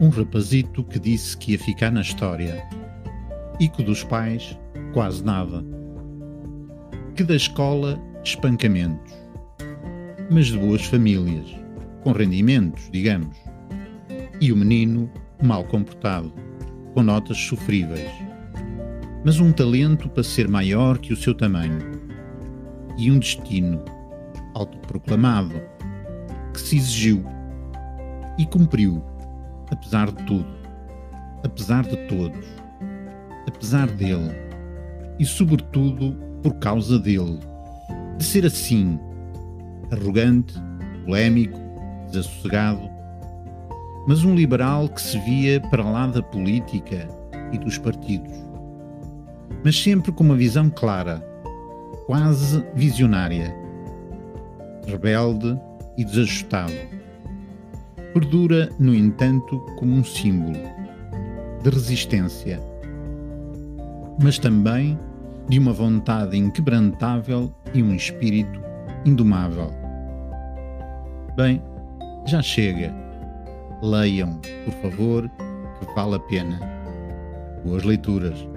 um rapazito que disse que ia ficar na história e que dos pais quase nada. Que da escola espancamentos, mas de boas famílias, com rendimentos, digamos. E o menino mal comportado, com notas sofríveis. Mas um talento para ser maior que o seu tamanho. E um destino autoproclamado que se exigiu e cumpriu apesar de tudo, apesar de todos, apesar dele. E, sobretudo, por causa dele. De ser assim, arrogante, polémico, desassossegado, mas um liberal que se via para lá da política e dos partidos, mas sempre com uma visão clara, quase visionária, rebelde e desajustado perdura, no entanto, como um símbolo de resistência, mas também de uma vontade inquebrantável e um espírito indomável. Bem, já chega. Leiam, por favor, que vale a pena. Boas leituras.